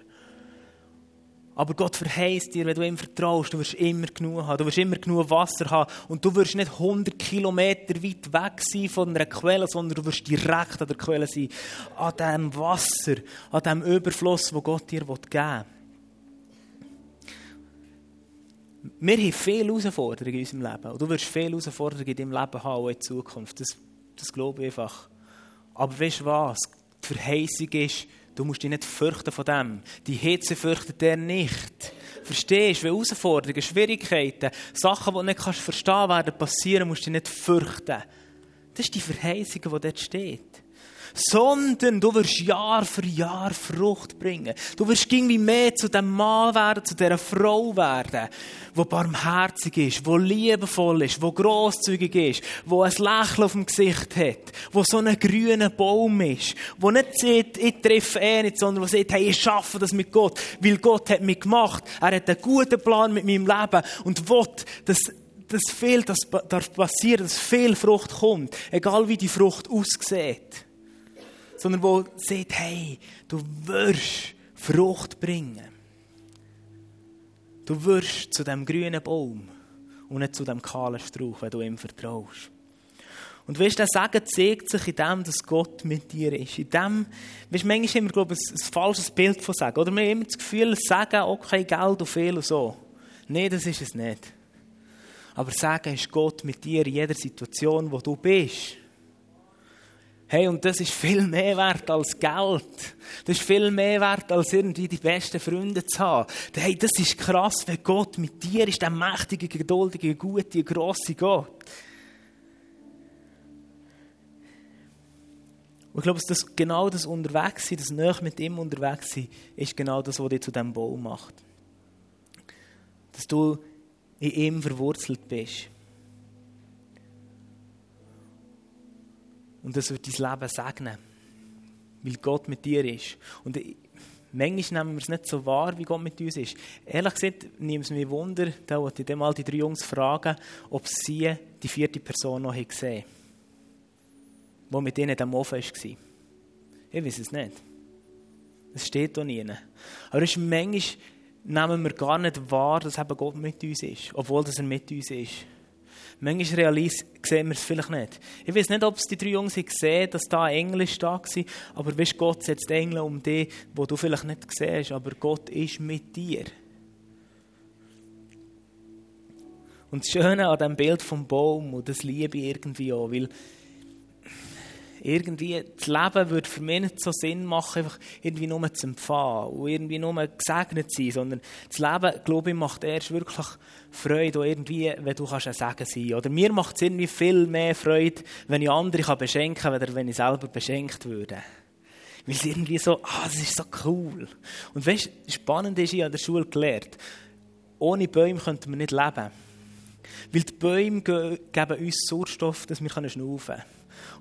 Aber Gott verheißt dir, wenn du ihm vertraust, du wirst immer genug haben, du wirst immer genug Wasser haben und du wirst nicht 100 Kilometer weit weg sein von einer Quelle, sondern du wirst direkt an der Quelle sein, an dem Wasser, an dem Überfluss, wo Gott dir geben will. Wir haben viele Herausforderungen in unserem Leben. Und du wirst viele Herausforderungen in deinem Leben haben, auch in Zukunft. Das, das glaube ich einfach. Aber weißt du was? Die Verheißung ist, du musst dich nicht fürchten von dem. Die Hitze fürchtet er nicht. Verstehst du? Wenn Herausforderungen, Schwierigkeiten, Sachen, die du nicht kannst verstehen werden, passieren, musst du dich nicht fürchten. Das ist die Verheißung, die dort steht sondern du wirst Jahr für Jahr Frucht bringen. Du wirst irgendwie mehr zu dem Mann werden, zu dieser Frau werden, wo barmherzig ist, wo liebevoll ist, wo großzügig ist, wo ein Lächeln auf dem Gesicht hat, wo so ein grüner Baum ist, wo nicht sagt, ich treffe eh nicht, sondern wo sagt, hey, ich schaffe das mit Gott, weil Gott hat mich gemacht, er hat einen guten Plan mit meinem Leben und will, dass dass viel das darf passieren, dass viel Frucht kommt, egal wie die Frucht aussieht sondern wo sagt, hey, du wirst Frucht bringen. Du wirst zu dem grünen Baum und nicht zu dem kahlen Strauch, wenn du ihm vertraust. Und weißt du, der Segen zeigt sich in dem, dass Gott mit dir ist. In dem, weißt du, manchmal haben wir, glaube ich, ein, ein falsches Bild von Segen. Oder wir haben immer das Gefühl, Segen, okay, Geld und viel und so. Nein, das ist es nicht. Aber Segen ist Gott mit dir in jeder Situation, wo du bist. Hey, und das ist viel mehr wert als Geld. Das ist viel mehr wert, als irgendwie die besten Freunde zu haben. Hey, das ist krass, wenn Gott mit dir ist, der mächtige, geduldige, gute, grosse Gott. Und ich glaube, dass das genau das Unterwegssein, das Nähe mit ihm unterwegs sein, ist genau das, was dich zu diesem Baum macht. Dass du in ihm verwurzelt bist. Und das wird dein Leben segnen. Weil Gott mit dir ist. Und manchmal nehmen wir es nicht so wahr, wie Gott mit uns ist. Ehrlich gesagt, nimmt es mich Wunder, da wollte ich mal die drei Jungs fragen, ob sie die vierte Person noch gesehen haben, die mit ihnen dem Ofen war. Ich weiß es nicht. Es steht da nie. Aber es ist manchmal nehmen wir gar nicht wahr, dass eben Gott mit uns ist, obwohl dass er mit uns ist. Manchmal realis sehen wir es vielleicht nicht. Ich weiß nicht, ob es die drei Jungs gesehen dass da Englisch da war, aber weißt, Gott setzt Engel um dich, wo du vielleicht nicht siehst, aber Gott ist mit dir. Und das Schöne an diesem Bild vom Baum, und das liebe irgendwie auch, weil irgendwie, das Leben würde für mich nicht so Sinn machen, einfach irgendwie nur zu empfangen und irgendwie nur gesegnet zu sein, sondern das Leben, glaube ich, macht erst wirklich Freude, irgendwie, wenn du kannst ein Segen sein Oder mir macht es irgendwie viel mehr Freude, wenn ich andere kann beschenken kann, als wenn ich selber beschenkt würde. Weil es irgendwie so, ah, das ist so cool. Und weißt du, spannend ist, ich an der Schule gelernt, ohne Bäume könnten wir nicht leben. Weil die Bäume geben uns Sauerstoff, dass wir schnaufen können.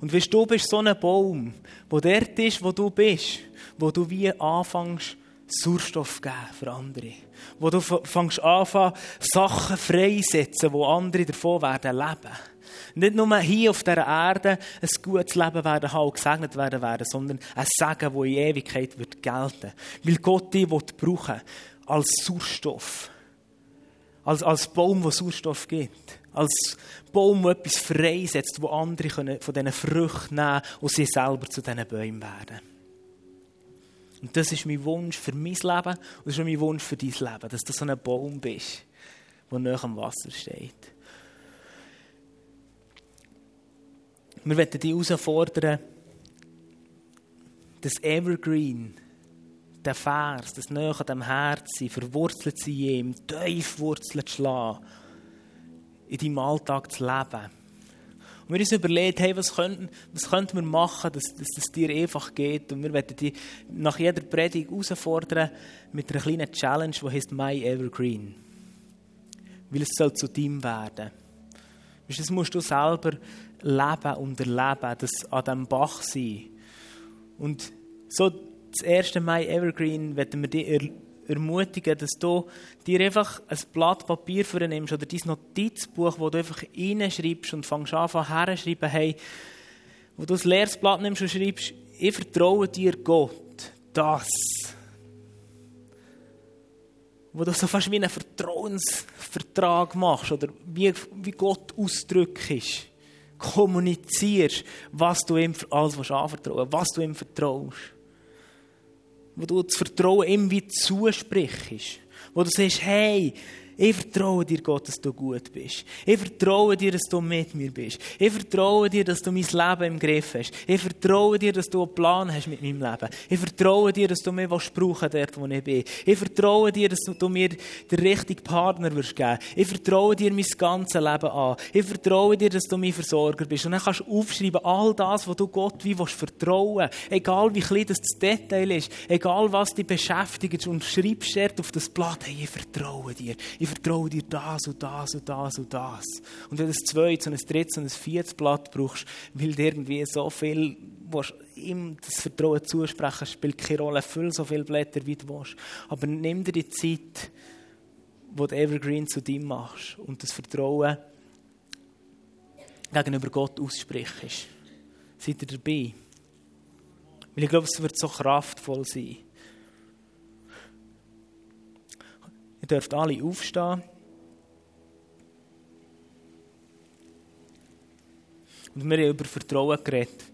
Und weißt, du bist so ein Baum, wo dort ist, wo du bist, wo du wie anfängst, Sauerstoff geben für andere. Wo du fängst an, Sachen freisetzen, wo andere davon werden leben. Nicht nur hier auf dieser Erde ein gutes Leben werden haben, gesegnet werden werden, sondern ein Segen, das in Ewigkeit wird gelten. Weil Gott dich brauchen als Sauerstoff. Als, als Baum, der Sauerstoff gibt. Als Baum, der etwas freisetzt, wo andere können von diesen Früchten nehmen und sie selber zu diesen Bäumen werden. Und das ist mein Wunsch für mein Leben und das ist auch mein Wunsch für dein Leben, dass du so ein Baum bist, der nahe am Wasser steht. Wir werden dich herausfordern, das Evergreen, der Vers, das nahe an dem Herzen, verwurzelt zu ihm, tief Wurzeln zu schlagen in deinem Alltag zu leben. Und wir uns überlegt, hey, was könnten, was könnten wir machen, dass, dass es dir einfach geht. Und wir werden dich nach jeder Predigt herausfordern mit einer kleinen Challenge, die heißt My Evergreen. Weil es soll zu deinem werden. Das musst du selber leben und erleben, das an diesem Bach sein. Und so das erste My Evergreen werden wir dir ermutigen, dass du dir einfach ein Blatt Papier für nimmst oder dein Notizbuch, wo du einfach reinschreibst und fängst an, herzuschreiben, hey, wo du ein leeres Blatt nimmst und schreibst, ich vertraue dir Gott, das. Wo du so fast wie einen Vertrauensvertrag machst oder wie, wie Gott ausdrückst, kommunizierst, was du ihm alles anvertrauen was du ihm vertraust wo du das Vertrauen ihm wie zusprichst, wo du sagst, hey, ich vertraue dir, Gott, dass du gut bist. Ich vertraue dir, dass du mit mir bist. Ich vertraue dir, dass du mein Leben im Griff hast. Ich vertraue dir, dass du einen Plan hast mit meinem Leben. Ich vertraue dir, dass du mir was brauchen dort, wo ich bin. Ich vertraue dir, dass du mir den richtigen Partner wirst geben. Ich vertraue dir mein ganzes Leben an. Ich vertraue dir, dass du mein Versorger bist. Und dann kannst du aufschreiben, all das, was du Gott wie willst vertrauen. Egal wie klein das Detail ist. Egal was dich beschäftigt. Und schreibst dort auf das Blatt, hey, ich vertraue dir. Ich vertraue dir das und das und das und das. Und wenn du ein zweites und ein drittes und ein viertes Blatt brauchst, weil du irgendwie so viel ihm das Vertrauen zusprechen, spielt keine Rolle, füll so viele Blätter, wie du willst. Aber nimm dir die Zeit, wo du Evergreen zu dir machst und das Vertrauen gegenüber Gott aussprichst. Seid ihr dabei? Weil ich glaube, es wird so kraftvoll sein. Ihr dürft alle aufstehen. Und wir haben über Vertrauen geredet.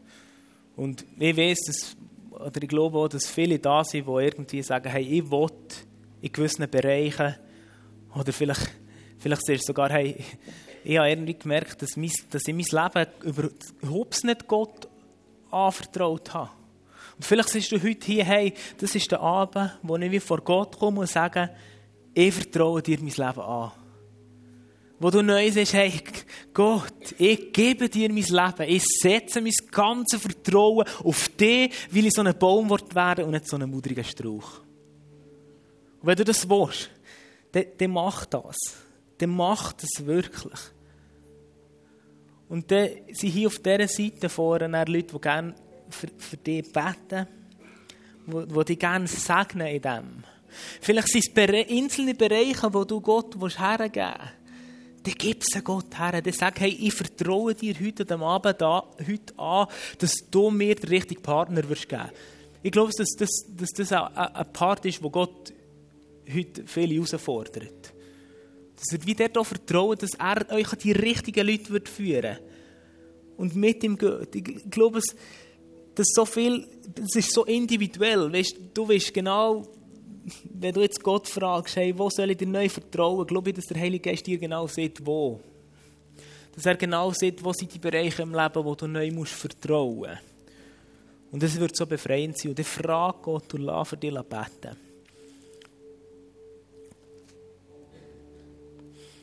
Und ich weiß, dass, oder ich glaube auch, dass viele da sind, die irgendwie sagen, hey, ich will in gewissen Bereichen, oder vielleicht, vielleicht siehst du sogar, hey, ich habe irgendwie gemerkt, dass, mein, dass ich mein Leben überhaupt nicht Gott anvertraut habe. Und vielleicht siehst du heute hier, hey, das ist der Abend, wo ich vor Gott komme und sage, ich vertraue dir mein Leben an. Wo du neu sagst, hey, Gott, ich gebe dir mein Leben. Ich setze mein ganzes Vertrauen auf dich, weil ich so ein Baum werden und nicht so ein mudriger Strauch. Und wenn du das willst, dann, dann mach das. Dann mach das wirklich. Und dann sind hier auf dieser Seite vorne Leute, die gerne für, für dich beten, die, die dich gerne segnen in dem. Vielleicht sind es einzelne Bereiche, wo du Gott hergeben willst. Dann gib es Gott her. Dann sag, hey, ich vertraue dir heute am Abend an, heute an, dass du mir den richtigen Partner wirst geben Ich glaube, dass das, dass das ein Part ist, wo Gott heute viele herausfordert. Dass er wieder darauf vertraut, dass er euch die richtigen Leute wird führen wird. Und mit ihm geht. Ich glaube, das, so viel, das ist so individuell. Weißt, du weißt genau, wenn du jetzt Gott fragst, hey, wo soll ich dir neu vertrauen, glaube ich, dass der Heilige Geist dir genau sieht, wo. Dass er genau sieht, wo sind die Bereiche im Leben, wo du neu musst vertrauen. Und das wird so befreiend sein. Und dann frag Gott und lass für dich beten.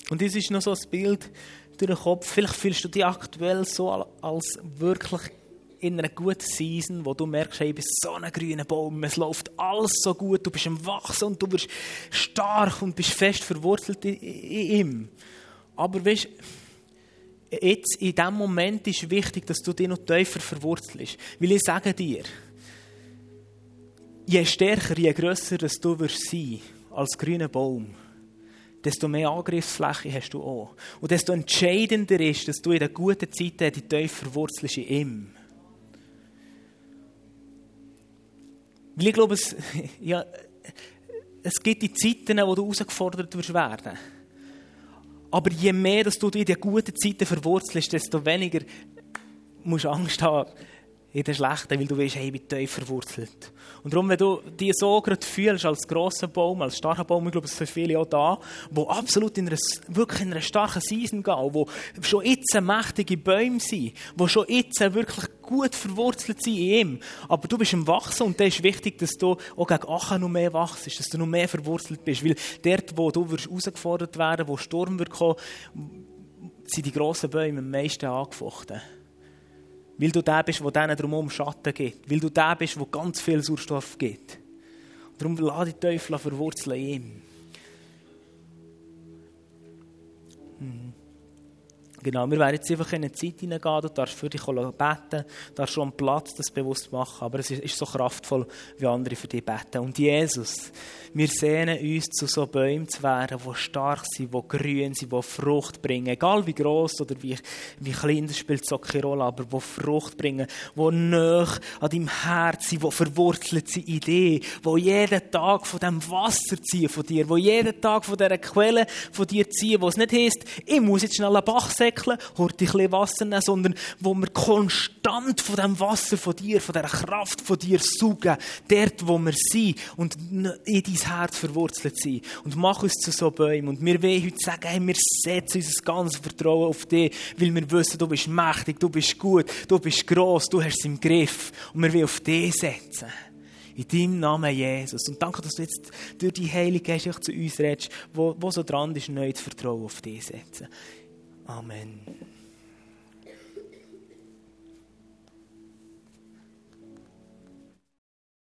Und das ist noch so ein Bild durch den Kopf. Vielleicht fühlst du dich aktuell so als wirklich in einer guten Season, wo du merkst, hey, du bist so ein grüner Baum, es läuft alles so gut, du bist am Wachsen und du bist stark und bist fest verwurzelt in, ihm. Aber weißt, jetzt in diesem Moment ist wichtig, dass du dich noch tiefer verwurzelst. Weil ich sage dir, je stärker, je grösser dass du wirst sein als grüner Baum, desto mehr Angriffsfläche hast du auch. Und desto entscheidender ist, dass du in den guten Zeiten die tiefer verwurzelst in ihm. Weil ich glaube, es, ja, es gibt die Zeiten, wo du herausgefordert wirst werden. Aber je mehr dass du in den guten Zeiten verwurzelst, desto weniger musst du Angst haben in den schlechten, weil du weißt, hey, ich bin verwurzelt. Und darum, wenn du dich so gerade fühlst, als grosser Baum, als starker Baum, ich glaube, es sind viele auch da, die absolut in einer, wirklich in einer starken Season gehen, die schon jetzt mächtige Bäume sind, die schon jetzt wirklich gut verwurzelt sind in ihm. Aber du bist im Wachsen und da ist wichtig, dass du auch gegen Achen noch mehr wachst, dass du noch mehr verwurzelt bist. Weil dort, wo du wirst herausgefordert werden, wo Sturm wird kommen, sind die grossen Bäume am meisten angefochten. Weil du der bist, der denen drumherum Schatten gibt. Weil du der bist, der ganz viel Sauerstoff gibt. Darum lass die Teufel verwurzeln in ihm. Mhm. Genau, wir werden jetzt einfach in eine Zeit hineingehen, du darfst für dich beten, du darfst schon am Platz das bewusst machen, aber es ist so kraftvoll, wie andere für dich beten. Und Jesus, wir sehnen uns, zu so Bäumen zu werden, die stark sind, die grün sind, die Frucht bringen. Egal wie gross oder wie, wie klein, das spielt so keine Rolle, aber die Frucht bringen, die nah an deinem Herz sind, die verwurzelt sind in dir, die jeden Tag von dem Wasser ziehen von dir, die jeden Tag von dieser Quelle von dir ziehen, wo es nicht heisst, ich muss jetzt schnell einen Bach säckeln, säckeln, hört ein bisschen Wasser nehmen, sondern wo wir konstant von dem Wasser von dir, von dieser Kraft von dir saugen, dort, wo wir sind und in dein Herz verwurzelt sind. Und mach uns zu so Bäumen. Und wir wollen heute sagen, hey, wir setzen unser ganzes Vertrauen auf dich, weil wir wissen, du bist mächtig, du bist gut, du bist gross, du hast es im Griff. Und wir wollen auf dich setzen. In deinem Namen, Jesus. Und danke, dass du jetzt durch die Heilige Geist zu uns redest, wo, wo so dran ist, neu das Vertrauen auf dich setzen. Amen.